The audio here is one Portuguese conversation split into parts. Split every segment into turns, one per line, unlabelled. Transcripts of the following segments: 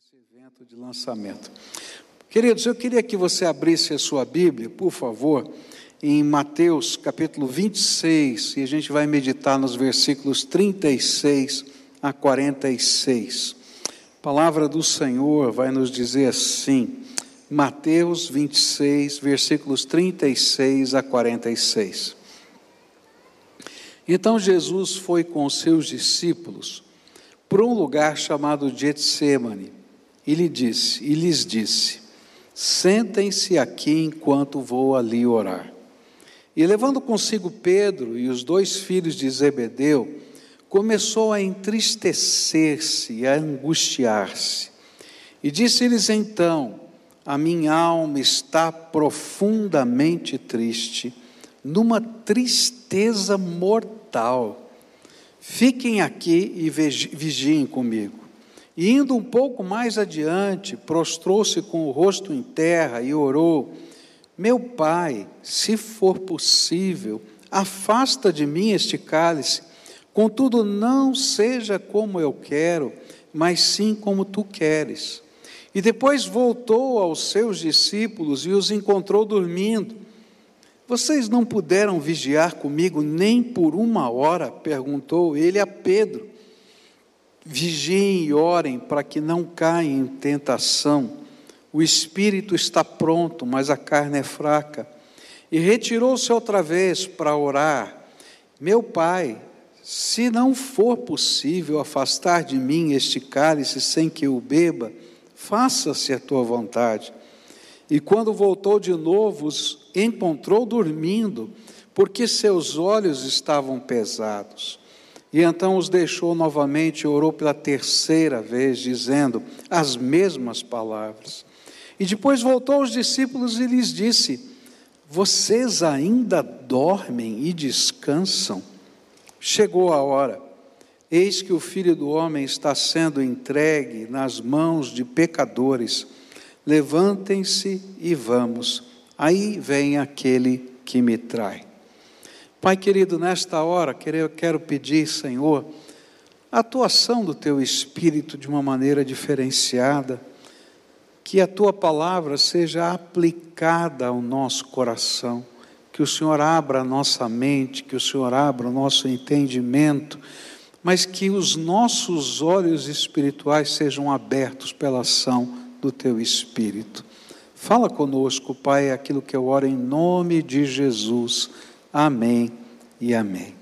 esse evento de lançamento. Queridos, eu queria que você abrisse a sua Bíblia, por favor, em Mateus capítulo 26, e a gente vai meditar nos versículos 36 a 46. A palavra do Senhor vai nos dizer assim, Mateus 26, versículos 36 a 46. Então Jesus foi com seus discípulos para um lugar chamado Getsemane e lhe disse, e lhes disse: Sentem-se aqui enquanto vou ali orar. E levando consigo Pedro e os dois filhos de Zebedeu, começou a entristecer-se e a angustiar-se. E disse-lhes então: A minha alma está profundamente triste, numa tristeza mortal. Fiquem aqui e vigiem comigo. E indo um pouco mais adiante, prostrou-se com o rosto em terra e orou: Meu pai, se for possível, afasta de mim este cálice, contudo, não seja como eu quero, mas sim como tu queres. E depois voltou aos seus discípulos e os encontrou dormindo. Vocês não puderam vigiar comigo nem por uma hora? perguntou ele a Pedro. Vigiem e orem para que não caem em tentação. O espírito está pronto, mas a carne é fraca. E retirou-se outra vez para orar. Meu pai, se não for possível afastar de mim este cálice sem que eu beba, faça-se a tua vontade. E quando voltou de novo, os encontrou dormindo, porque seus olhos estavam pesados. E então os deixou novamente e orou pela terceira vez, dizendo as mesmas palavras. E depois voltou aos discípulos e lhes disse: Vocês ainda dormem e descansam? Chegou a hora. Eis que o filho do homem está sendo entregue nas mãos de pecadores. Levantem-se e vamos. Aí vem aquele que me trai. Pai querido, nesta hora, eu quero pedir, Senhor, a atuação do Teu Espírito de uma maneira diferenciada, que a Tua palavra seja aplicada ao nosso coração, que o Senhor abra a nossa mente, que o Senhor abra o nosso entendimento, mas que os nossos olhos espirituais sejam abertos pela ação do Teu Espírito. Fala conosco, Pai, aquilo que eu oro em nome de Jesus. Amém e amém.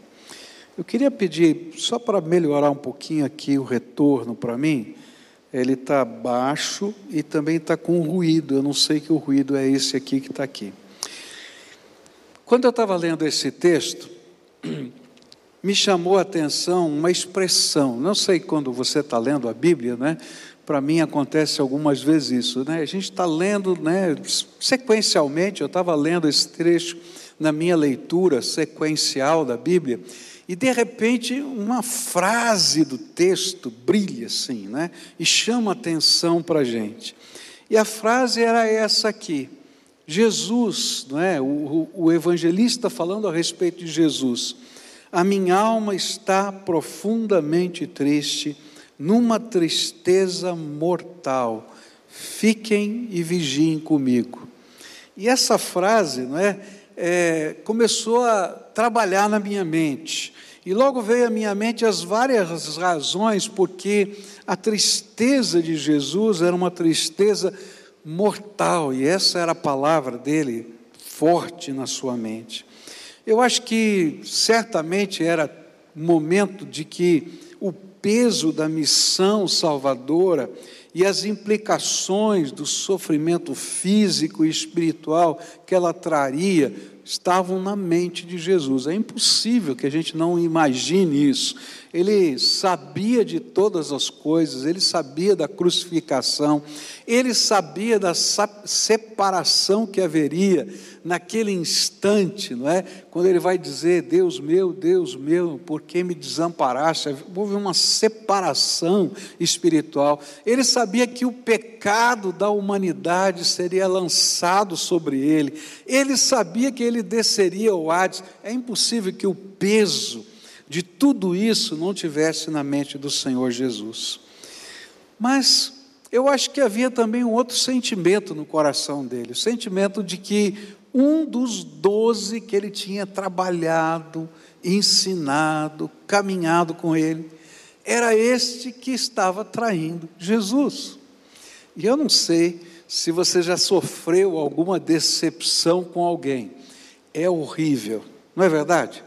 Eu queria pedir, só para melhorar um pouquinho aqui o retorno para mim, ele está baixo e também está com ruído. Eu não sei que o ruído é esse aqui que está aqui. Quando eu estava lendo esse texto, me chamou a atenção uma expressão. Não sei quando você está lendo a Bíblia, né? Para mim acontece algumas vezes isso, né? A gente está lendo, né? Sequencialmente, eu estava lendo esse trecho na minha leitura sequencial da Bíblia, e de repente uma frase do texto brilha assim, né? E chama atenção para a gente. E a frase era essa aqui. Jesus, não é? O, o evangelista falando a respeito de Jesus. A minha alma está profundamente triste, numa tristeza mortal. Fiquem e vigiem comigo. E essa frase, não é? É, começou a trabalhar na minha mente. E logo veio à minha mente as várias razões porque a tristeza de Jesus era uma tristeza mortal, e essa era a palavra dele forte na sua mente. Eu acho que certamente era momento de que o peso da missão salvadora e as implicações do sofrimento físico e espiritual que ela traria estavam na mente de Jesus. É impossível que a gente não imagine isso. Ele sabia de todas as coisas, ele sabia da crucificação, ele sabia da separação que haveria naquele instante, não é? Quando ele vai dizer: Deus meu, Deus meu, por que me desamparaste? Houve uma separação espiritual. Ele sabia que o pecado da humanidade seria lançado sobre ele. Ele sabia que ele desceria ao Hades. É impossível que o peso de tudo isso não tivesse na mente do Senhor Jesus. Mas eu acho que havia também um outro sentimento no coração dele, o sentimento de que um dos doze que ele tinha trabalhado, ensinado, caminhado com ele, era este que estava traindo Jesus. E eu não sei se você já sofreu alguma decepção com alguém, é horrível, não é verdade?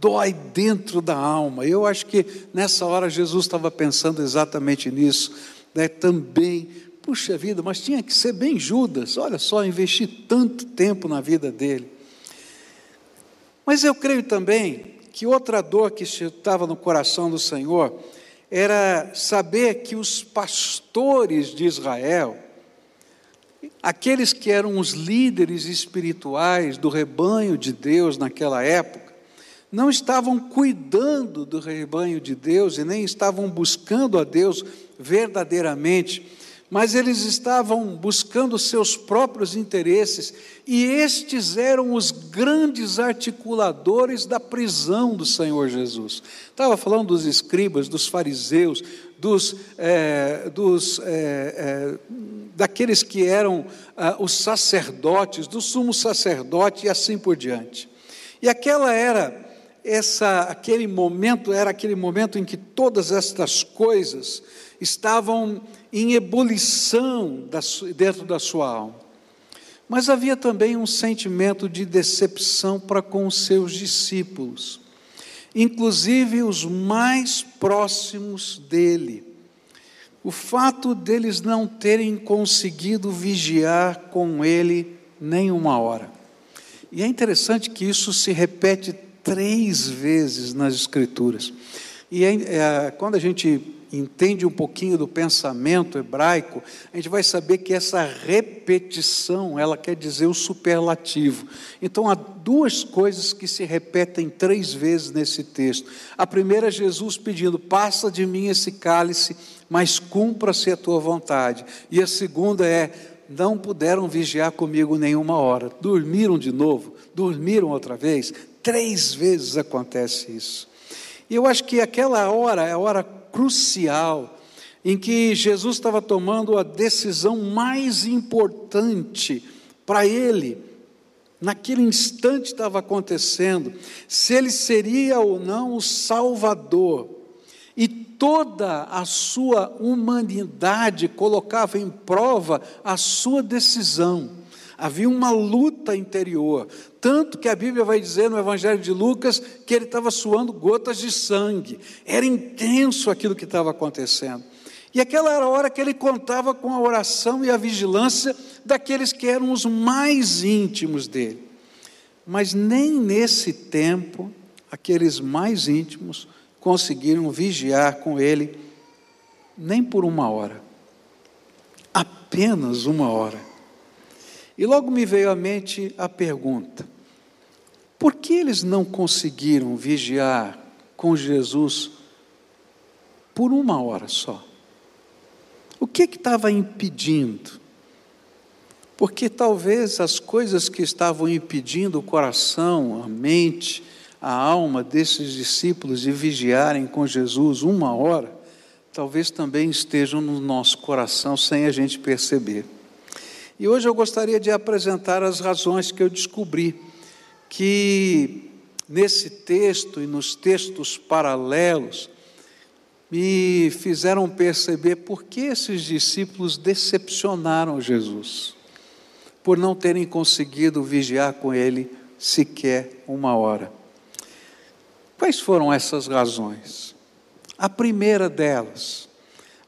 Dói dentro da alma. Eu acho que nessa hora Jesus estava pensando exatamente nisso, né? Também, puxa vida, mas tinha que ser bem Judas. Olha só, investir tanto tempo na vida dele. Mas eu creio também que outra dor que estava no coração do Senhor era saber que os pastores de Israel aqueles que eram os líderes espirituais do rebanho de Deus naquela época, não estavam cuidando do rebanho de Deus e nem estavam buscando a Deus verdadeiramente, mas eles estavam buscando seus próprios interesses, e estes eram os grandes articuladores da prisão do Senhor Jesus. Estava falando dos escribas, dos fariseus, dos, é, dos é, é, daqueles que eram ah, os sacerdotes, do sumo sacerdote e assim por diante. E aquela era essa aquele momento era aquele momento em que todas estas coisas estavam em ebulição dentro da sua alma. Mas havia também um sentimento de decepção para com os seus discípulos, inclusive os mais próximos dele. O fato deles não terem conseguido vigiar com ele nem uma hora. E é interessante que isso se repete três vezes nas Escrituras. E é, é, quando a gente entende um pouquinho do pensamento hebraico, a gente vai saber que essa repetição, ela quer dizer o superlativo. Então há duas coisas que se repetem três vezes nesse texto. A primeira é Jesus pedindo: "Passa de mim esse cálice, mas cumpra-se a tua vontade". E a segunda é: "Não puderam vigiar comigo nenhuma hora". Dormiram de novo, dormiram outra vez. Três vezes acontece isso. E eu acho que aquela hora é a hora crucial em que Jesus estava tomando a decisão mais importante para ele. Naquele instante estava acontecendo, se ele seria ou não o Salvador. E toda a sua humanidade colocava em prova a sua decisão. Havia uma luta interior, tanto que a Bíblia vai dizer no Evangelho de Lucas que ele estava suando gotas de sangue. Era intenso aquilo que estava acontecendo. E aquela era a hora que ele contava com a oração e a vigilância daqueles que eram os mais íntimos dele. Mas nem nesse tempo, aqueles mais íntimos conseguiram vigiar com ele, nem por uma hora. Apenas uma hora. E logo me veio à mente a pergunta: por que eles não conseguiram vigiar com Jesus por uma hora só? O que estava impedindo? Porque talvez as coisas que estavam impedindo o coração, a mente, a alma desses discípulos de vigiarem com Jesus uma hora, talvez também estejam no nosso coração sem a gente perceber. E hoje eu gostaria de apresentar as razões que eu descobri que nesse texto e nos textos paralelos me fizeram perceber por que esses discípulos decepcionaram Jesus, por não terem conseguido vigiar com ele sequer uma hora. Quais foram essas razões? A primeira delas,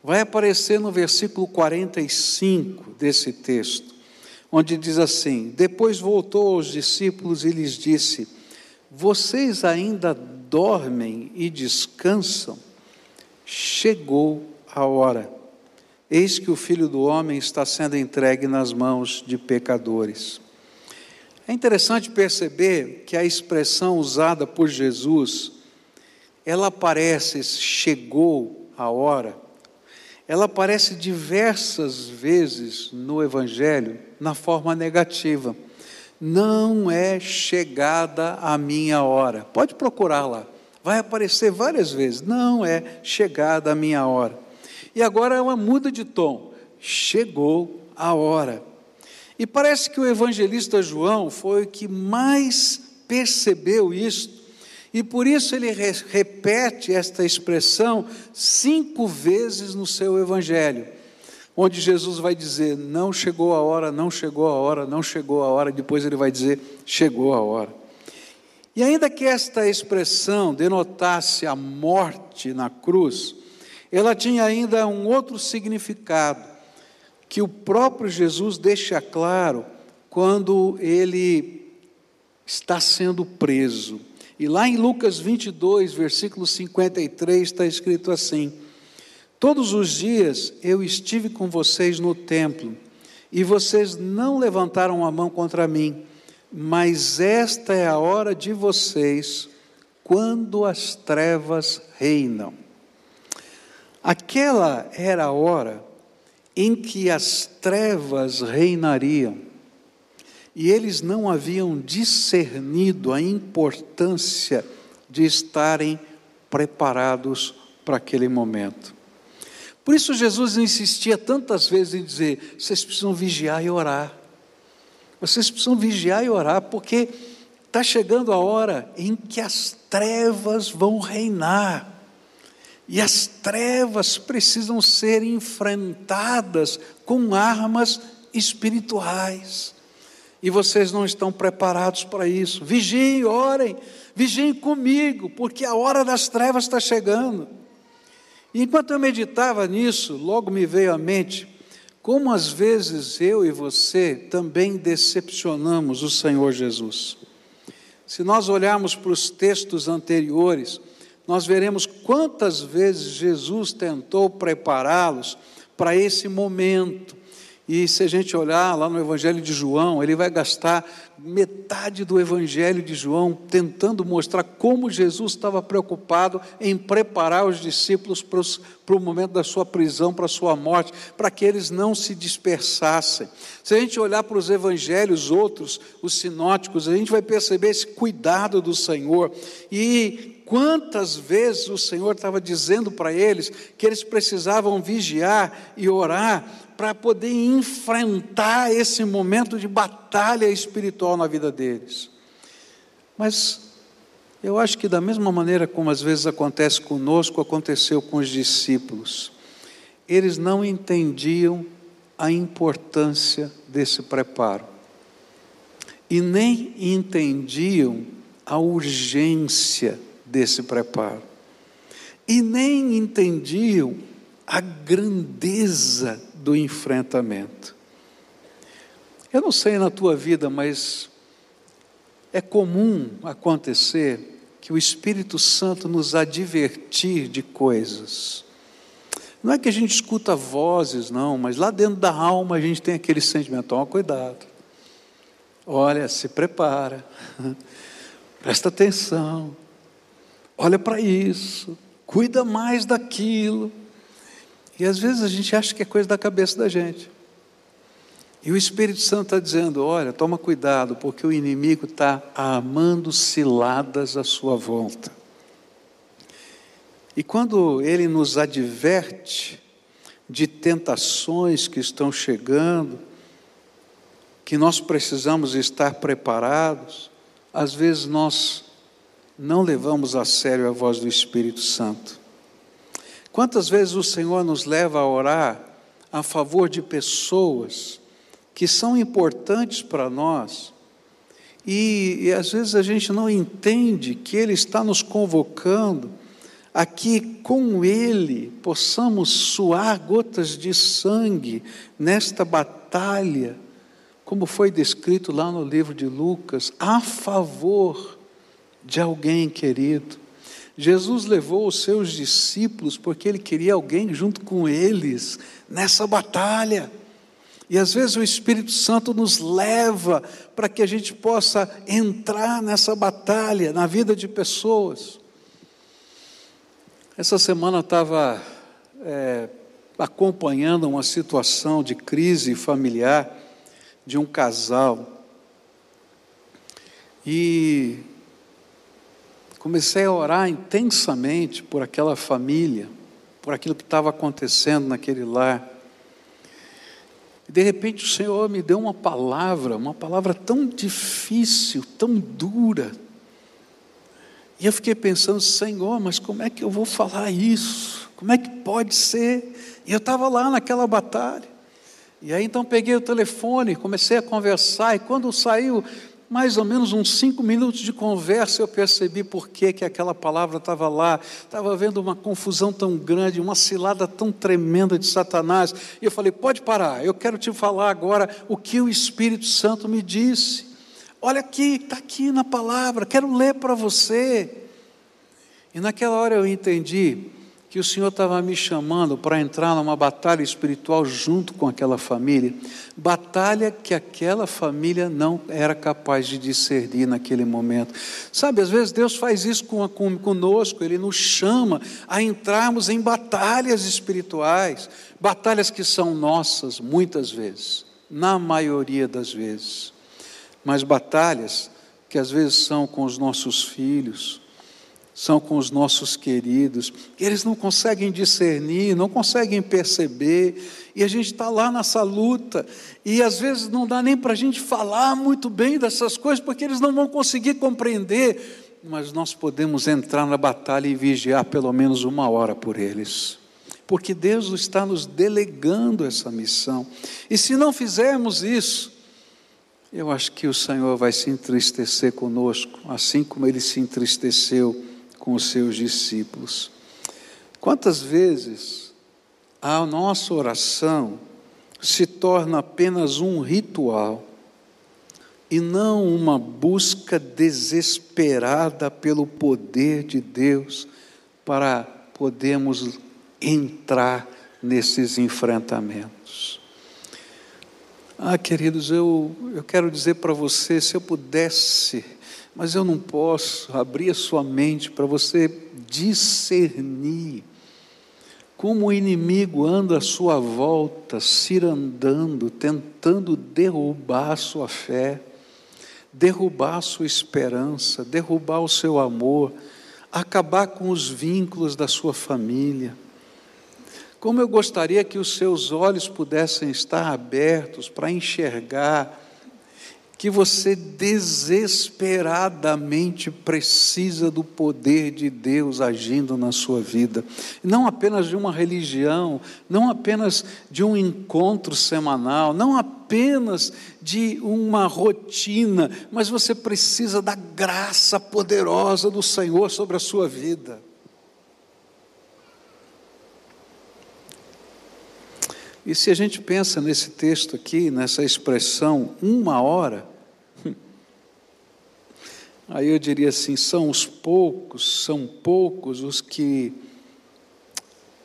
vai aparecer no versículo 45 desse texto, onde diz assim: Depois voltou aos discípulos e lhes disse: Vocês ainda dormem e descansam? Chegou a hora. Eis que o filho do homem está sendo entregue nas mãos de pecadores. É interessante perceber que a expressão usada por Jesus, ela aparece, chegou a hora, ela aparece diversas vezes no Evangelho na forma negativa. Não é chegada a minha hora. Pode procurar lá. Vai aparecer várias vezes. Não é chegada a minha hora. E agora ela muda de tom. chegou a hora. E parece que o evangelista João foi o que mais percebeu isso, e por isso ele repete esta expressão cinco vezes no seu evangelho, onde Jesus vai dizer: Não chegou a hora, não chegou a hora, não chegou a hora, depois ele vai dizer: Chegou a hora. E ainda que esta expressão denotasse a morte na cruz, ela tinha ainda um outro significado que o próprio Jesus deixa claro quando ele está sendo preso. E lá em Lucas 22, versículo 53, está escrito assim: Todos os dias eu estive com vocês no templo, e vocês não levantaram a mão contra mim, mas esta é a hora de vocês, quando as trevas reinam. Aquela era a hora em que as trevas reinariam. E eles não haviam discernido a importância de estarem preparados para aquele momento. Por isso Jesus insistia tantas vezes em dizer: vocês precisam vigiar e orar. Vocês precisam vigiar e orar, porque está chegando a hora em que as trevas vão reinar. E as trevas precisam ser enfrentadas com armas espirituais. E vocês não estão preparados para isso. Vigiem, orem, vigiem comigo, porque a hora das trevas está chegando. E enquanto eu meditava nisso, logo me veio à mente como às vezes eu e você também decepcionamos o Senhor Jesus. Se nós olharmos para os textos anteriores, nós veremos quantas vezes Jesus tentou prepará-los para esse momento. E se a gente olhar lá no Evangelho de João, ele vai gastar metade do Evangelho de João tentando mostrar como Jesus estava preocupado em preparar os discípulos para, os, para o momento da sua prisão, para a sua morte, para que eles não se dispersassem. Se a gente olhar para os evangelhos outros, os sinóticos, a gente vai perceber esse cuidado do Senhor. E quantas vezes o Senhor estava dizendo para eles que eles precisavam vigiar e orar para poder enfrentar esse momento de batalha espiritual na vida deles. Mas eu acho que, da mesma maneira como às vezes acontece conosco, aconteceu com os discípulos. Eles não entendiam a importância desse preparo e nem entendiam a urgência desse preparo e nem entendiam a grandeza do enfrentamento. Eu não sei na tua vida, mas é comum acontecer que o Espírito Santo nos advertir de coisas. Não é que a gente escuta vozes, não, mas lá dentro da alma a gente tem aquele sentimento: toma cuidado, olha, se prepara, presta atenção, olha para isso, cuida mais daquilo. E às vezes a gente acha que é coisa da cabeça da gente. E o Espírito Santo está dizendo: olha, toma cuidado, porque o inimigo está amando ciladas à sua volta. E quando ele nos adverte de tentações que estão chegando, que nós precisamos estar preparados, às vezes nós não levamos a sério a voz do Espírito Santo. Quantas vezes o Senhor nos leva a orar a favor de pessoas que são importantes para nós, e, e, às vezes a gente não entende que Ele está nos convocando a que com Ele possamos suar gotas de sangue nesta batalha, como foi descrito lá no livro de Lucas, a favor de alguém querido. Jesus levou os seus discípulos porque ele queria alguém junto com eles nessa batalha. E às vezes o Espírito Santo nos leva para que a gente possa entrar nessa batalha na vida de pessoas. Essa semana eu estava é, acompanhando uma situação de crise familiar de um casal. E Comecei a orar intensamente por aquela família, por aquilo que estava acontecendo naquele lar. E de repente o Senhor me deu uma palavra, uma palavra tão difícil, tão dura. E eu fiquei pensando, Senhor, mas como é que eu vou falar isso? Como é que pode ser? E eu estava lá naquela batalha. E aí então peguei o telefone, comecei a conversar, e quando saiu mais ou menos uns cinco minutos de conversa, eu percebi por que, que aquela palavra estava lá. Estava havendo uma confusão tão grande, uma cilada tão tremenda de Satanás. E eu falei: pode parar, eu quero te falar agora o que o Espírito Santo me disse. Olha aqui, está aqui na palavra, quero ler para você. E naquela hora eu entendi que o Senhor estava me chamando para entrar numa batalha espiritual junto com aquela família, batalha que aquela família não era capaz de discernir naquele momento. Sabe, às vezes Deus faz isso com, com, conosco, Ele nos chama a entrarmos em batalhas espirituais, batalhas que são nossas, muitas vezes, na maioria das vezes, mas batalhas que às vezes são com os nossos filhos, são com os nossos queridos, eles não conseguem discernir, não conseguem perceber, e a gente está lá nessa luta, e às vezes não dá nem para a gente falar muito bem dessas coisas, porque eles não vão conseguir compreender, mas nós podemos entrar na batalha e vigiar pelo menos uma hora por eles, porque Deus está nos delegando essa missão, e se não fizermos isso, eu acho que o Senhor vai se entristecer conosco, assim como ele se entristeceu com os seus discípulos. Quantas vezes a nossa oração se torna apenas um ritual e não uma busca desesperada pelo poder de Deus para podermos entrar nesses enfrentamentos. Ah, queridos, eu, eu quero dizer para você, se eu pudesse mas eu não posso abrir a sua mente para você discernir como o inimigo anda à sua volta, cirandando, tentando derrubar a sua fé, derrubar a sua esperança, derrubar o seu amor, acabar com os vínculos da sua família. Como eu gostaria que os seus olhos pudessem estar abertos para enxergar que você desesperadamente precisa do poder de Deus agindo na sua vida, não apenas de uma religião, não apenas de um encontro semanal, não apenas de uma rotina, mas você precisa da graça poderosa do Senhor sobre a sua vida. E se a gente pensa nesse texto aqui, nessa expressão, uma hora, Aí eu diria assim: são os poucos, são poucos os que,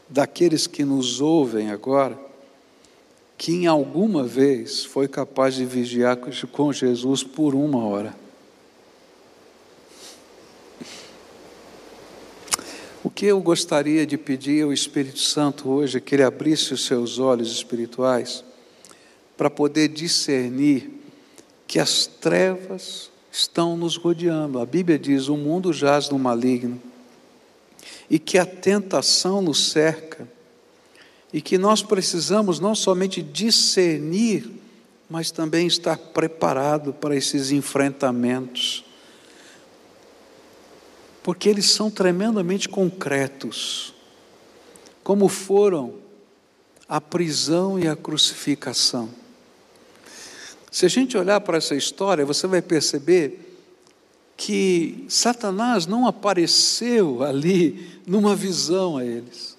daqueles que nos ouvem agora, que em alguma vez foi capaz de vigiar com Jesus por uma hora. O que eu gostaria de pedir ao Espírito Santo hoje é que ele abrisse os seus olhos espirituais para poder discernir que as trevas estão nos rodeando. A Bíblia diz: o mundo jaz no maligno, e que a tentação nos cerca, e que nós precisamos não somente discernir, mas também estar preparado para esses enfrentamentos, porque eles são tremendamente concretos, como foram a prisão e a crucificação. Se a gente olhar para essa história, você vai perceber que Satanás não apareceu ali numa visão a eles,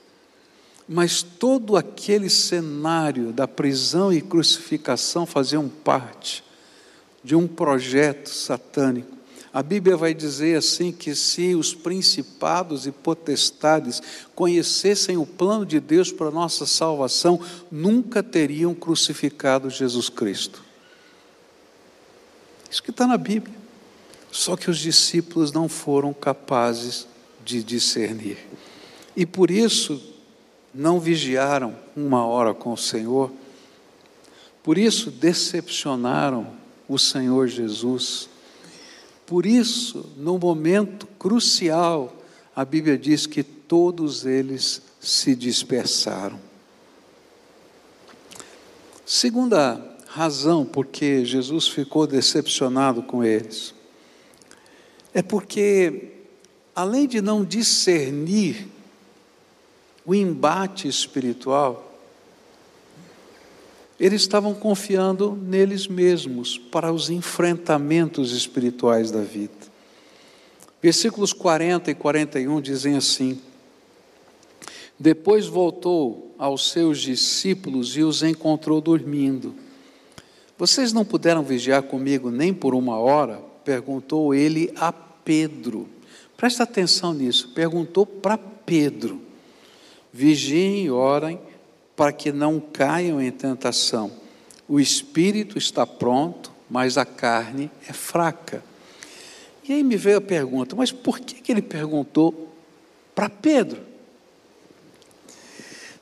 mas todo aquele cenário da prisão e crucificação faziam parte de um projeto satânico. A Bíblia vai dizer assim que se os principados e potestades conhecessem o plano de Deus para a nossa salvação, nunca teriam crucificado Jesus Cristo. Isso que está na Bíblia. Só que os discípulos não foram capazes de discernir. E por isso não vigiaram uma hora com o Senhor. Por isso decepcionaram o Senhor Jesus. Por isso, no momento crucial, a Bíblia diz que todos eles se dispersaram. Segunda razão porque Jesus ficou decepcionado com eles é porque, além de não discernir o embate espiritual, eles estavam confiando neles mesmos para os enfrentamentos espirituais da vida. Versículos 40 e 41 dizem assim: Depois voltou aos seus discípulos e os encontrou dormindo. Vocês não puderam vigiar comigo nem por uma hora? perguntou ele a Pedro. Presta atenção nisso, perguntou para Pedro. Vigiem e orem para que não caiam em tentação. O espírito está pronto, mas a carne é fraca. E aí me veio a pergunta: mas por que, que ele perguntou para Pedro?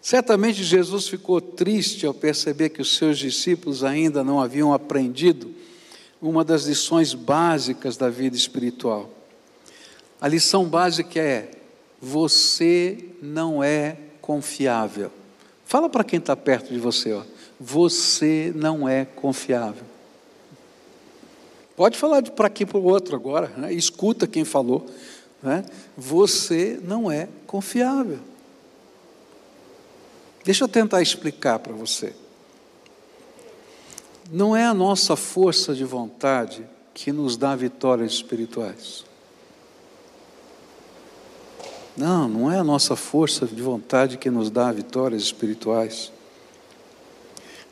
Certamente Jesus ficou triste ao perceber que os seus discípulos ainda não haviam aprendido uma das lições básicas da vida espiritual. A lição básica é: você não é confiável. Fala para quem está perto de você, ó. Você não é confiável. Pode falar para aqui para o outro agora, né? escuta quem falou. Né? Você não é confiável. Deixa eu tentar explicar para você. Não é a nossa força de vontade que nos dá vitórias espirituais. Não, não é a nossa força de vontade que nos dá vitórias espirituais.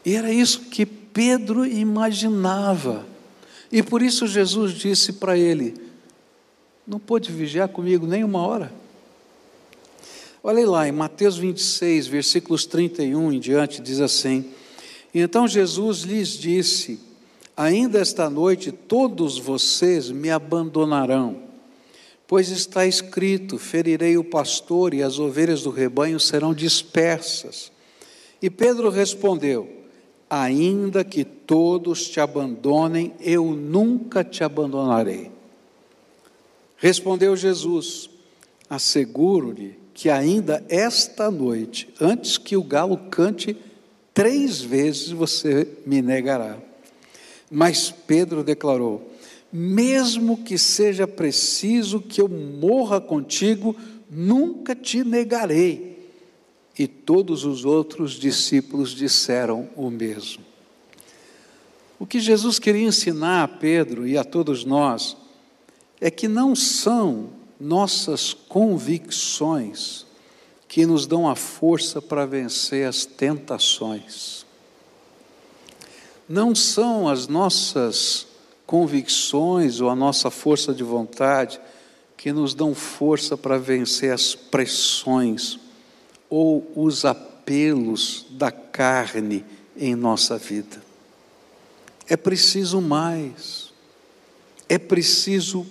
E era isso que Pedro imaginava. E por isso Jesus disse para ele: Não pôde vigiar comigo nem uma hora. Olha lá, em Mateus 26, versículos 31 em diante, diz assim: então Jesus lhes disse: Ainda esta noite todos vocês me abandonarão, pois está escrito: ferirei o pastor e as ovelhas do rebanho serão dispersas. E Pedro respondeu: Ainda que todos te abandonem, eu nunca te abandonarei. Respondeu Jesus: Asseguro-lhe que ainda esta noite, antes que o galo cante, três vezes você me negará. Mas Pedro declarou: mesmo que seja preciso que eu morra contigo, nunca te negarei. E todos os outros discípulos disseram o mesmo. O que Jesus queria ensinar a Pedro e a todos nós é que não são nossas convicções que nos dão a força para vencer as tentações. Não são as nossas convicções ou a nossa força de vontade que nos dão força para vencer as pressões ou os apelos da carne em nossa vida. É preciso mais, é preciso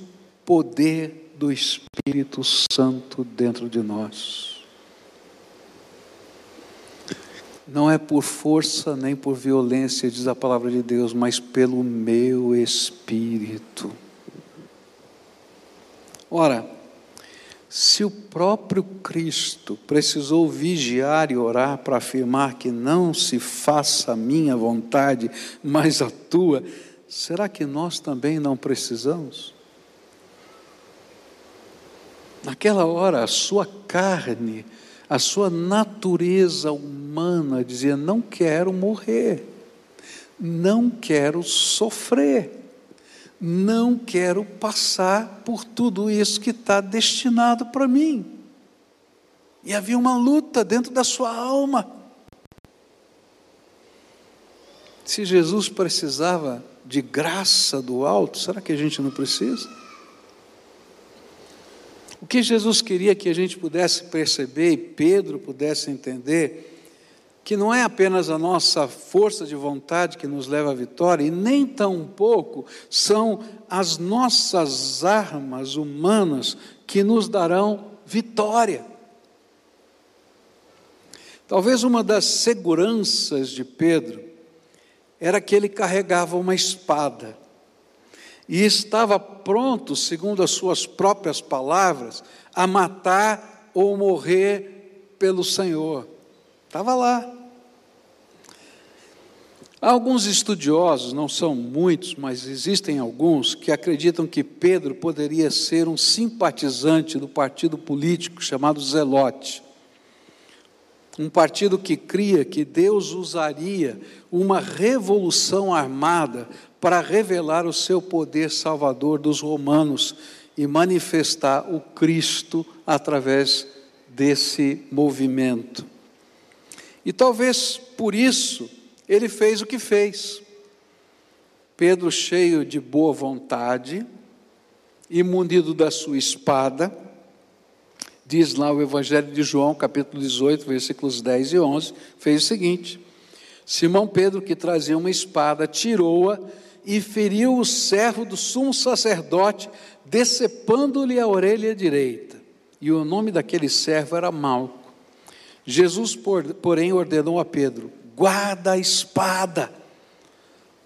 poder do Espírito Santo dentro de nós. Não é por força nem por violência, diz a palavra de Deus, mas pelo meu espírito. Ora, se o próprio Cristo precisou vigiar e orar para afirmar que não se faça a minha vontade, mas a tua, será que nós também não precisamos? Naquela hora, a sua carne a sua natureza humana dizia: não quero morrer, não quero sofrer, não quero passar por tudo isso que está destinado para mim. E havia uma luta dentro da sua alma. Se Jesus precisava de graça do alto, será que a gente não precisa? O que Jesus queria que a gente pudesse perceber e Pedro pudesse entender, que não é apenas a nossa força de vontade que nos leva à vitória, e nem tão pouco são as nossas armas humanas que nos darão vitória. Talvez uma das seguranças de Pedro era que ele carregava uma espada e estava pronto, segundo as suas próprias palavras, a matar ou morrer pelo Senhor. Estava lá. Há alguns estudiosos, não são muitos, mas existem alguns, que acreditam que Pedro poderia ser um simpatizante do partido político chamado Zelote. Um partido que cria que Deus usaria uma revolução armada para revelar o seu poder salvador dos romanos e manifestar o Cristo através desse movimento. E talvez por isso ele fez o que fez. Pedro, cheio de boa vontade e munido da sua espada, diz lá o Evangelho de João, capítulo 18, versículos 10 e 11, fez o seguinte: Simão Pedro, que trazia uma espada, tirou-a e feriu o servo do sumo sacerdote, decepando-lhe a orelha direita. E o nome daquele servo era Malco. Jesus, porém, ordenou a Pedro: guarda a espada.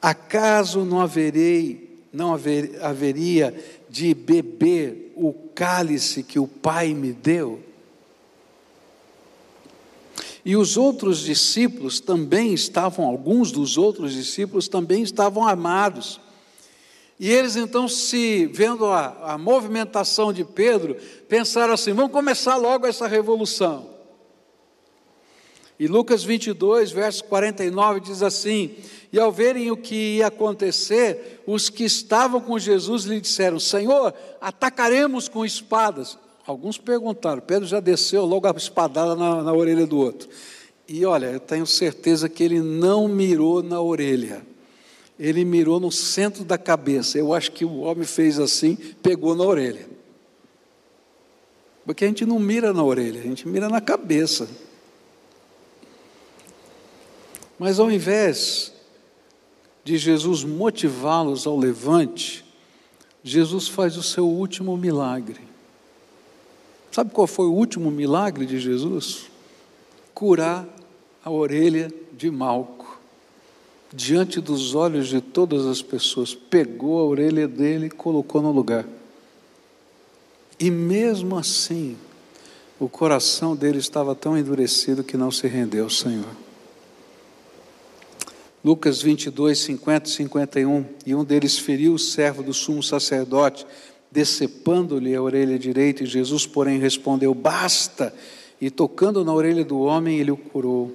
Acaso não haverei, não haver, haveria de beber o cálice que o Pai me deu? E os outros discípulos também estavam, alguns dos outros discípulos também estavam armados. E eles então, se vendo a, a movimentação de Pedro, pensaram assim: vamos começar logo essa revolução. E Lucas 22, verso 49 diz assim: E ao verem o que ia acontecer, os que estavam com Jesus lhe disseram: Senhor, atacaremos com espadas. Alguns perguntaram, Pedro já desceu logo a espadada na, na orelha do outro. E olha, eu tenho certeza que ele não mirou na orelha, ele mirou no centro da cabeça. Eu acho que o homem fez assim, pegou na orelha. Porque a gente não mira na orelha, a gente mira na cabeça. Mas ao invés de Jesus motivá-los ao levante, Jesus faz o seu último milagre. Sabe qual foi o último milagre de Jesus? Curar a orelha de Malco. Diante dos olhos de todas as pessoas, pegou a orelha dele e colocou no lugar. E mesmo assim, o coração dele estava tão endurecido que não se rendeu ao Senhor. Lucas 22, 50 e 51. E um deles feriu o servo do sumo sacerdote, decepando-lhe a orelha direita, e Jesus, porém, respondeu: Basta! E tocando na orelha do homem, ele o curou.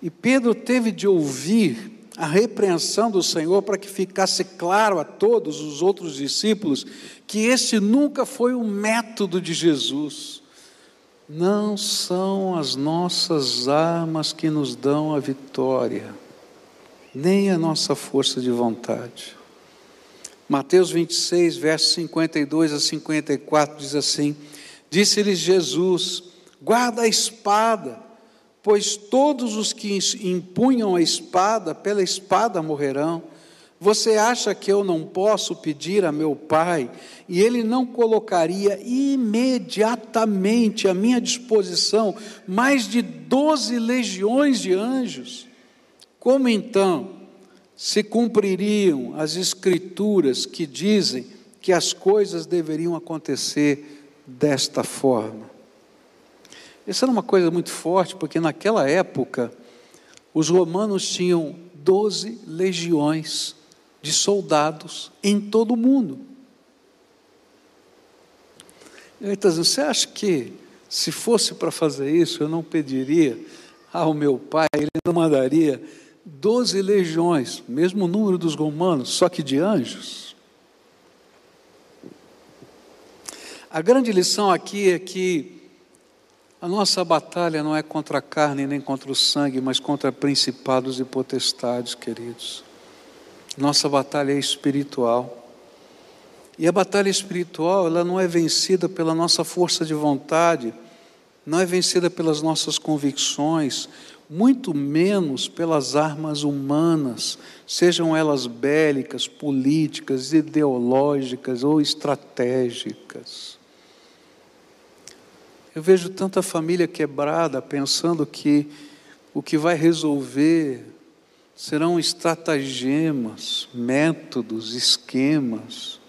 E Pedro teve de ouvir a repreensão do Senhor para que ficasse claro a todos os outros discípulos que esse nunca foi o método de Jesus. Não são as nossas armas que nos dão a vitória nem a nossa força de vontade. Mateus 26, versos 52 a 54 diz assim: Disse-lhes Jesus: Guarda a espada, pois todos os que empunham a espada, pela espada morrerão. Você acha que eu não posso pedir a meu Pai e Ele não colocaria imediatamente à minha disposição mais de doze legiões de anjos? Como então se cumpririam as escrituras que dizem que as coisas deveriam acontecer desta forma? Isso era uma coisa muito forte, porque naquela época os romanos tinham doze legiões de soldados em todo o mundo. Ele está dizendo, você acha que se fosse para fazer isso, eu não pediria ao meu pai, ele não mandaria doze legiões, mesmo número dos romanos, só que de anjos. A grande lição aqui é que a nossa batalha não é contra a carne nem contra o sangue, mas contra principados e potestades, queridos. Nossa batalha é espiritual. E a batalha espiritual, ela não é vencida pela nossa força de vontade, não é vencida pelas nossas convicções, muito menos pelas armas humanas, sejam elas bélicas, políticas, ideológicas ou estratégicas. Eu vejo tanta família quebrada pensando que o que vai resolver serão estratagemas, métodos, esquemas.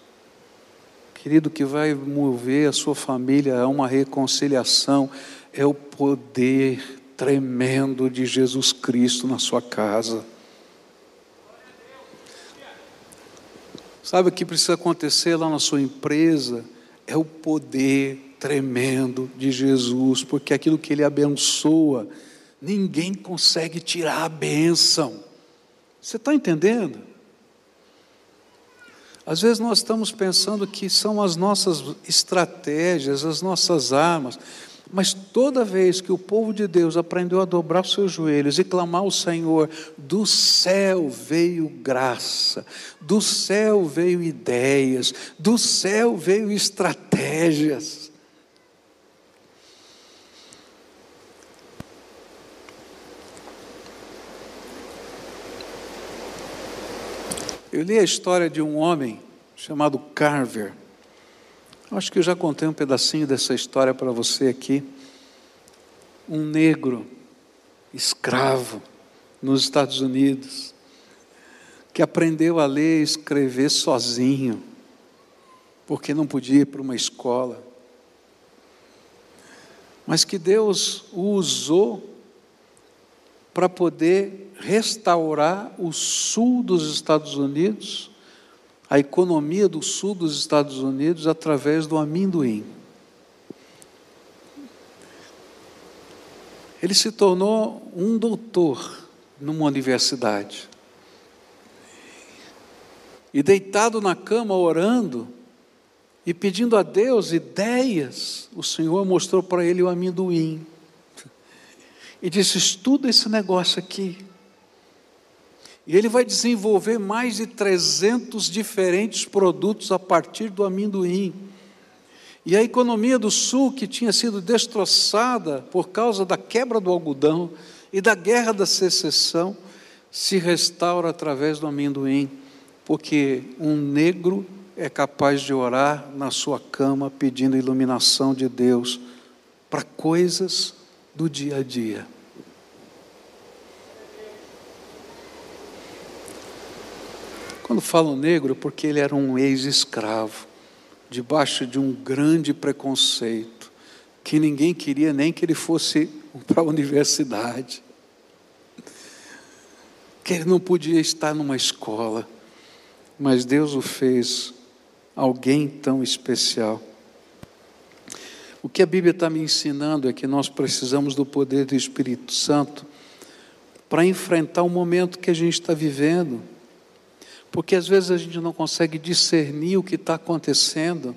Querido, que vai mover a sua família a uma reconciliação é o poder tremendo de Jesus Cristo na sua casa. Sabe o que precisa acontecer lá na sua empresa? É o poder tremendo de Jesus, porque aquilo que Ele abençoa, ninguém consegue tirar a bênção. Você está entendendo? Às vezes nós estamos pensando que são as nossas estratégias, as nossas armas, mas toda vez que o povo de Deus aprendeu a dobrar os seus joelhos e clamar ao Senhor, do céu veio graça, do céu veio ideias, do céu veio estratégias. Eu li a história de um homem chamado Carver. Acho que eu já contei um pedacinho dessa história para você aqui. Um negro, escravo, nos Estados Unidos, que aprendeu a ler e escrever sozinho, porque não podia ir para uma escola. Mas que Deus o usou para poder restaurar o sul dos Estados Unidos, a economia do sul dos Estados Unidos através do amendoim. Ele se tornou um doutor numa universidade. E deitado na cama orando e pedindo a Deus ideias, o Senhor mostrou para ele o amendoim e disse: estuda esse negócio aqui. E ele vai desenvolver mais de 300 diferentes produtos a partir do amendoim. E a economia do Sul, que tinha sido destroçada por causa da quebra do algodão e da guerra da secessão, se restaura através do amendoim, porque um negro é capaz de orar na sua cama pedindo iluminação de Deus para coisas do dia a dia. Quando falo negro, porque ele era um ex-escravo, debaixo de um grande preconceito, que ninguém queria nem que ele fosse para a universidade, que ele não podia estar numa escola, mas Deus o fez alguém tão especial. O que a Bíblia está me ensinando é que nós precisamos do poder do Espírito Santo para enfrentar o momento que a gente está vivendo, porque às vezes a gente não consegue discernir o que está acontecendo.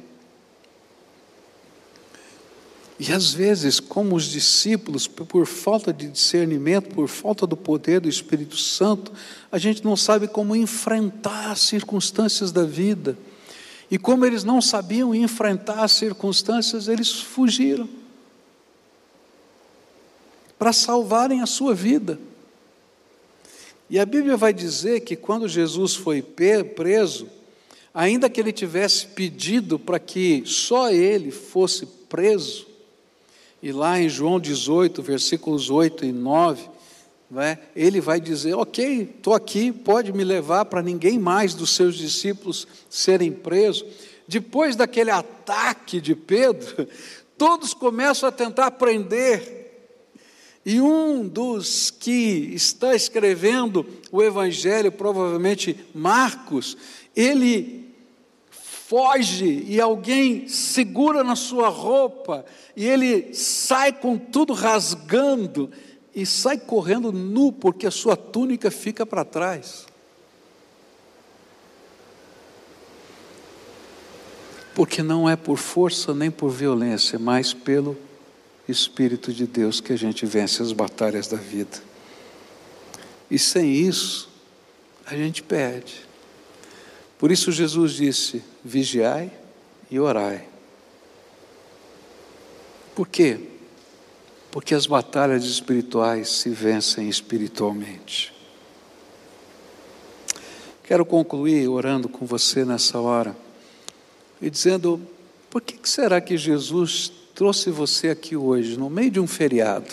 E às vezes, como os discípulos, por falta de discernimento, por falta do poder do Espírito Santo, a gente não sabe como enfrentar as circunstâncias da vida. E como eles não sabiam enfrentar as circunstâncias, eles fugiram para salvarem a sua vida. E a Bíblia vai dizer que quando Jesus foi preso, ainda que ele tivesse pedido para que só ele fosse preso, e lá em João 18, versículos 8 e 9, é? ele vai dizer: Ok, estou aqui, pode me levar para ninguém mais dos seus discípulos serem presos. Depois daquele ataque de Pedro, todos começam a tentar prender. E um dos que está escrevendo o Evangelho, provavelmente Marcos, ele foge e alguém segura na sua roupa e ele sai com tudo rasgando e sai correndo nu, porque a sua túnica fica para trás. Porque não é por força nem por violência, mas pelo Espírito de Deus que a gente vence as batalhas da vida. E sem isso, a gente perde. Por isso Jesus disse: vigiai e orai. Por quê? porque as batalhas espirituais se vencem espiritualmente. Quero concluir orando com você nessa hora e dizendo: por que será que Jesus trouxe você aqui hoje, no meio de um feriado,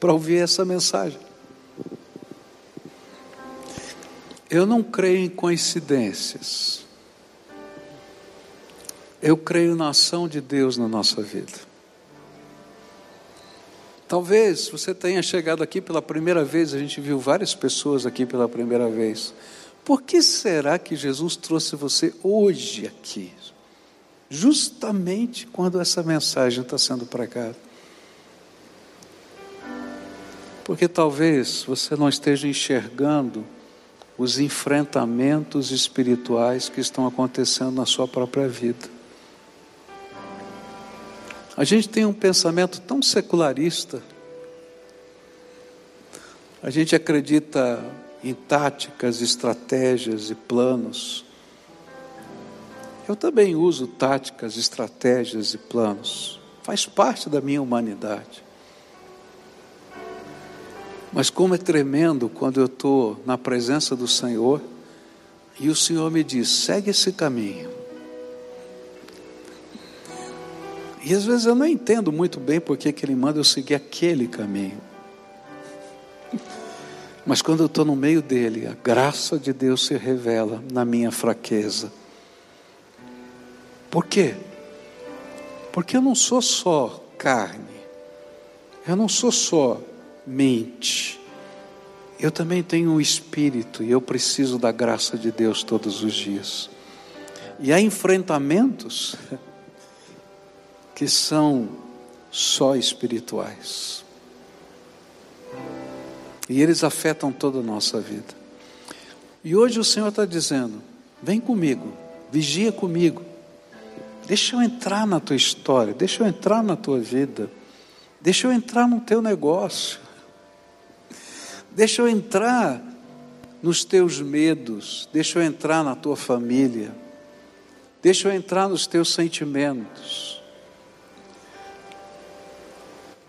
para ouvir essa mensagem? Eu não creio em coincidências. Eu creio na ação de Deus na nossa vida. Talvez você tenha chegado aqui pela primeira vez, a gente viu várias pessoas aqui pela primeira vez. Por que será que Jesus trouxe você hoje aqui? Justamente quando essa mensagem está sendo pregada. Porque talvez você não esteja enxergando os enfrentamentos espirituais que estão acontecendo na sua própria vida. A gente tem um pensamento tão secularista. A gente acredita em táticas, estratégias e planos. Eu também uso táticas, estratégias e planos. Faz parte da minha humanidade. Mas como é tremendo quando eu estou na presença do Senhor e o Senhor me diz: segue esse caminho. E às vezes eu não entendo muito bem porque que Ele manda eu seguir aquele caminho. Mas quando eu estou no meio dele, a graça de Deus se revela na minha fraqueza. Por quê? Porque eu não sou só carne, eu não sou só mente. Eu também tenho um espírito e eu preciso da graça de Deus todos os dias. E há enfrentamentos que são só espirituais. E eles afetam toda a nossa vida. E hoje o Senhor está dizendo: vem comigo, vigia comigo, deixa eu entrar na tua história, deixa eu entrar na tua vida, deixa eu entrar no teu negócio. Deixa eu entrar nos teus medos, deixa eu entrar na tua família, deixa eu entrar nos teus sentimentos,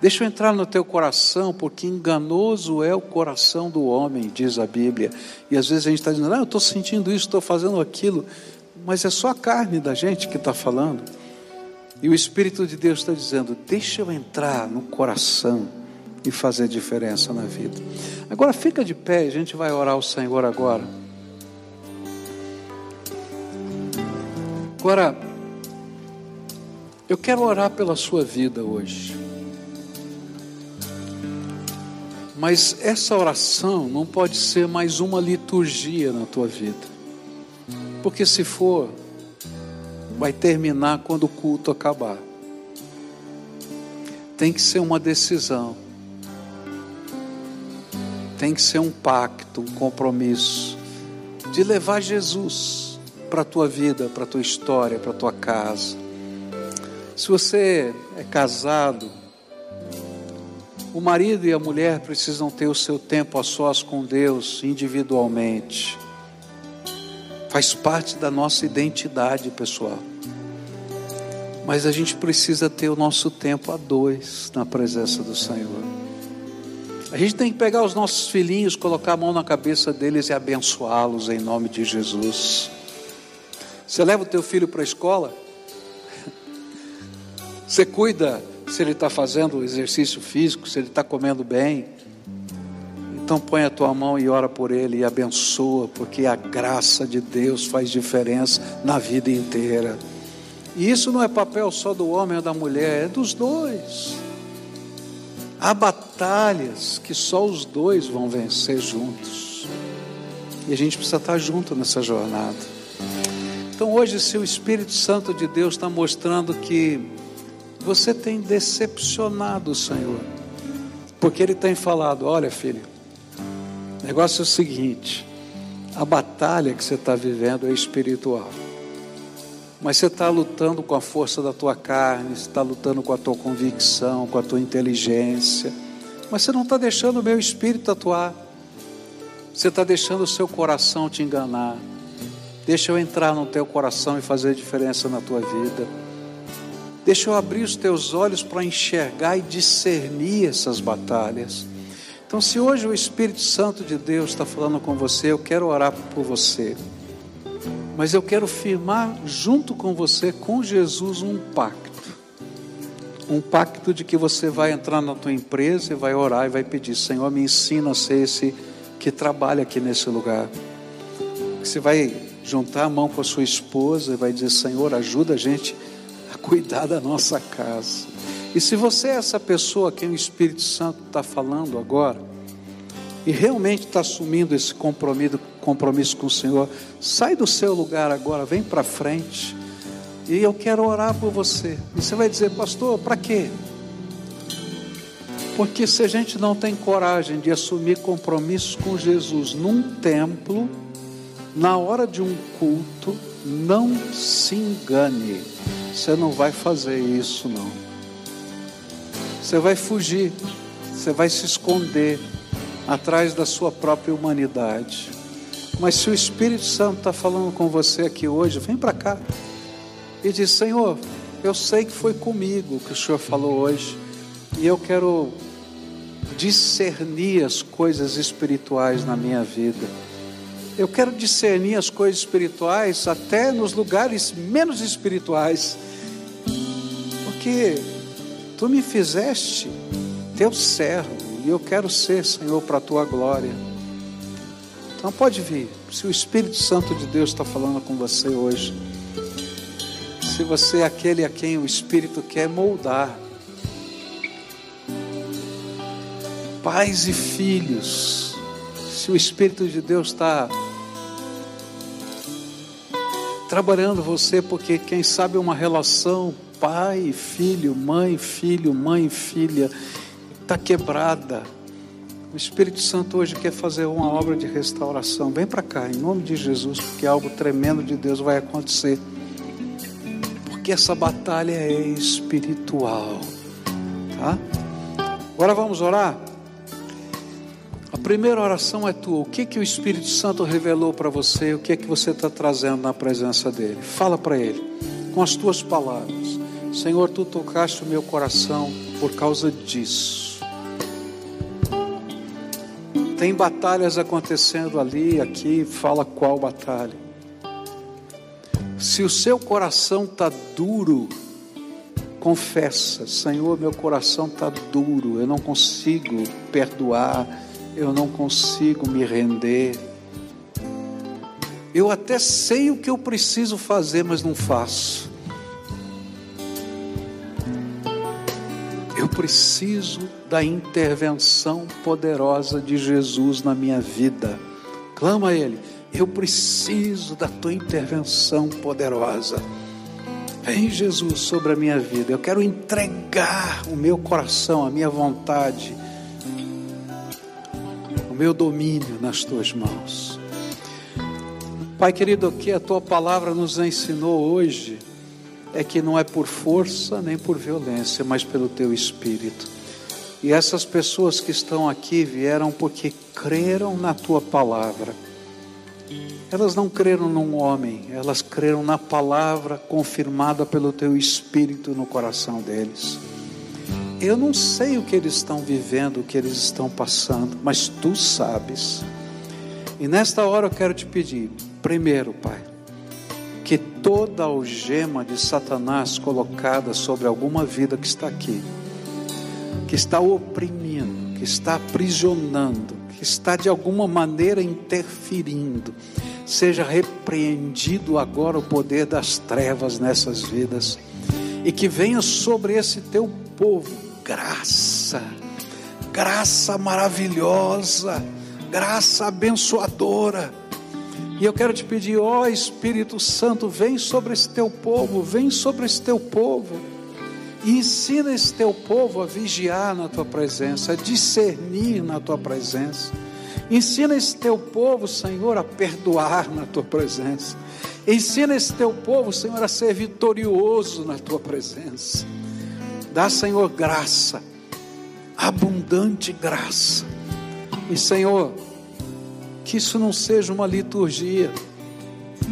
deixa eu entrar no teu coração, porque enganoso é o coração do homem, diz a Bíblia. E às vezes a gente está dizendo, ah, eu estou sentindo isso, estou fazendo aquilo, mas é só a carne da gente que está falando. E o Espírito de Deus está dizendo: deixa eu entrar no coração e fazer diferença na vida. Agora fica de pé, a gente vai orar ao Senhor agora. Agora, eu quero orar pela sua vida hoje. Mas essa oração não pode ser mais uma liturgia na tua vida. Porque se for, vai terminar quando o culto acabar. Tem que ser uma decisão tem que ser um pacto, um compromisso de levar Jesus para a tua vida, para a tua história, para a tua casa. Se você é casado, o marido e a mulher precisam ter o seu tempo a sós com Deus individualmente. Faz parte da nossa identidade pessoal. Mas a gente precisa ter o nosso tempo a dois na presença do Senhor. A gente tem que pegar os nossos filhinhos, colocar a mão na cabeça deles e abençoá-los em nome de Jesus. Você leva o teu filho para a escola? Você cuida se ele está fazendo exercício físico, se ele está comendo bem. Então põe a tua mão e ora por ele e abençoa, porque a graça de Deus faz diferença na vida inteira. E isso não é papel só do homem ou da mulher, é dos dois. Há batalhas que só os dois vão vencer juntos. E a gente precisa estar junto nessa jornada. Então hoje, se o Espírito Santo de Deus está mostrando que você tem decepcionado o Senhor, porque Ele tem falado: olha, filho, o negócio é o seguinte, a batalha que você está vivendo é espiritual mas você está lutando com a força da tua carne, você está lutando com a tua convicção, com a tua inteligência, mas você não está deixando o meu espírito atuar, você está deixando o seu coração te enganar. Deixa eu entrar no teu coração e fazer diferença na tua vida. Deixa eu abrir os teus olhos para enxergar e discernir essas batalhas. Então, se hoje o Espírito Santo de Deus está falando com você, eu quero orar por você. Mas eu quero firmar junto com você, com Jesus, um pacto. Um pacto de que você vai entrar na tua empresa e vai orar e vai pedir: Senhor, me ensina a ser esse que trabalha aqui nesse lugar. Você vai juntar a mão com a sua esposa e vai dizer: Senhor, ajuda a gente a cuidar da nossa casa. E se você é essa pessoa que o Espírito Santo está falando agora, e realmente está assumindo esse compromisso, compromisso com o Senhor, sai do seu lugar agora, vem para frente. E eu quero orar por você. E você vai dizer, pastor, para quê? Porque se a gente não tem coragem de assumir compromisso com Jesus num templo, na hora de um culto, não se engane, você não vai fazer isso não. Você vai fugir, você vai se esconder atrás da sua própria humanidade. Mas se o Espírito Santo está falando com você aqui hoje, vem para cá e diz: Senhor, eu sei que foi comigo que o Senhor falou hoje, e eu quero discernir as coisas espirituais na minha vida. Eu quero discernir as coisas espirituais até nos lugares menos espirituais, porque tu me fizeste teu servo e eu quero ser, Senhor, para a tua glória. Então pode vir, se o Espírito Santo de Deus está falando com você hoje, se você é aquele a quem o Espírito quer moldar, pais e filhos, se o Espírito de Deus está trabalhando você, porque quem sabe uma relação pai, filho, mãe, filho, mãe, filha, está quebrada. O Espírito Santo hoje quer fazer uma obra de restauração. Vem para cá, em nome de Jesus, porque algo tremendo de Deus vai acontecer. Porque essa batalha é espiritual. Tá? Agora vamos orar. A primeira oração é tua. O que que o Espírito Santo revelou para você? O que é que você está trazendo na presença dele? Fala para ele com as tuas palavras. Senhor, tu tocaste o meu coração por causa disso. Tem batalhas acontecendo ali, aqui, fala qual batalha. Se o seu coração está duro, confessa: Senhor, meu coração está duro, eu não consigo perdoar eu não consigo me render. Eu até sei o que eu preciso fazer, mas não faço. Preciso da intervenção poderosa de Jesus na minha vida. Clama a Ele. Eu preciso da tua intervenção poderosa. Vem, Jesus, sobre a minha vida. Eu quero entregar o meu coração, a minha vontade o meu domínio nas tuas mãos. Pai querido, o que a tua palavra nos ensinou hoje é que não é por força nem por violência, mas pelo teu espírito. E essas pessoas que estão aqui vieram porque creram na tua palavra. Elas não creram num homem, elas creram na palavra confirmada pelo teu espírito no coração deles. Eu não sei o que eles estão vivendo, o que eles estão passando, mas tu sabes. E nesta hora eu quero te pedir, primeiro, Pai, toda algema de Satanás colocada sobre alguma vida que está aqui, que está oprimindo, que está aprisionando, que está de alguma maneira interferindo, seja repreendido agora o poder das trevas nessas vidas e que venha sobre esse teu povo graça, graça maravilhosa, graça abençoadora. E eu quero te pedir, ó Espírito Santo, vem sobre esse teu povo, vem sobre esse teu povo. E ensina esse teu povo a vigiar na tua presença, a discernir na tua presença. Ensina esse teu povo, Senhor, a perdoar na tua presença. Ensina esse teu povo, Senhor, a ser vitorioso na tua presença. Dá, Senhor, graça, abundante graça. E, Senhor, que isso não seja uma liturgia,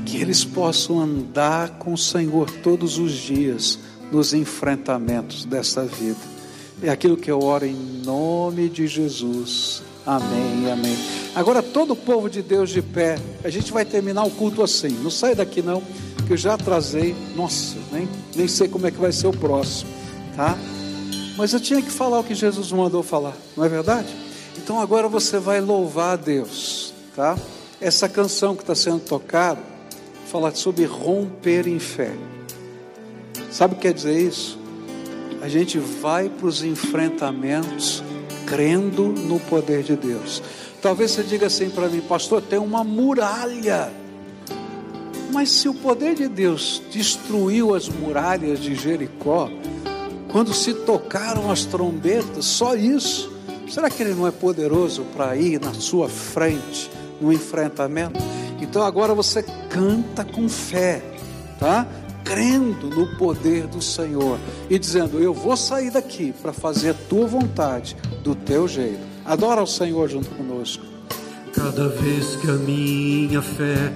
que eles possam andar com o Senhor todos os dias nos enfrentamentos dessa vida. É aquilo que eu oro em nome de Jesus. Amém, amém. Agora todo o povo de Deus de pé, a gente vai terminar o culto assim. Não sai daqui não, que eu já atrasei. Nossa, nem, nem sei como é que vai ser o próximo tá? Mas eu tinha que falar o que Jesus mandou falar, não é verdade? Então agora você vai louvar a Deus, tá? Essa canção que está sendo tocada fala sobre romper em fé. Sabe o que quer dizer isso? A gente vai para os enfrentamentos crendo no poder de Deus. Talvez você diga assim para mim, pastor, tem uma muralha. Mas se o poder de Deus destruiu as muralhas de Jericó, quando se tocaram as trombetas, só isso, será que Ele não é poderoso para ir na sua frente no enfrentamento? Então agora você canta com fé, tá? Crendo no poder do Senhor e dizendo: Eu vou sair daqui para fazer a tua vontade, do teu jeito. Adora o Senhor junto conosco.
Cada vez que a minha fé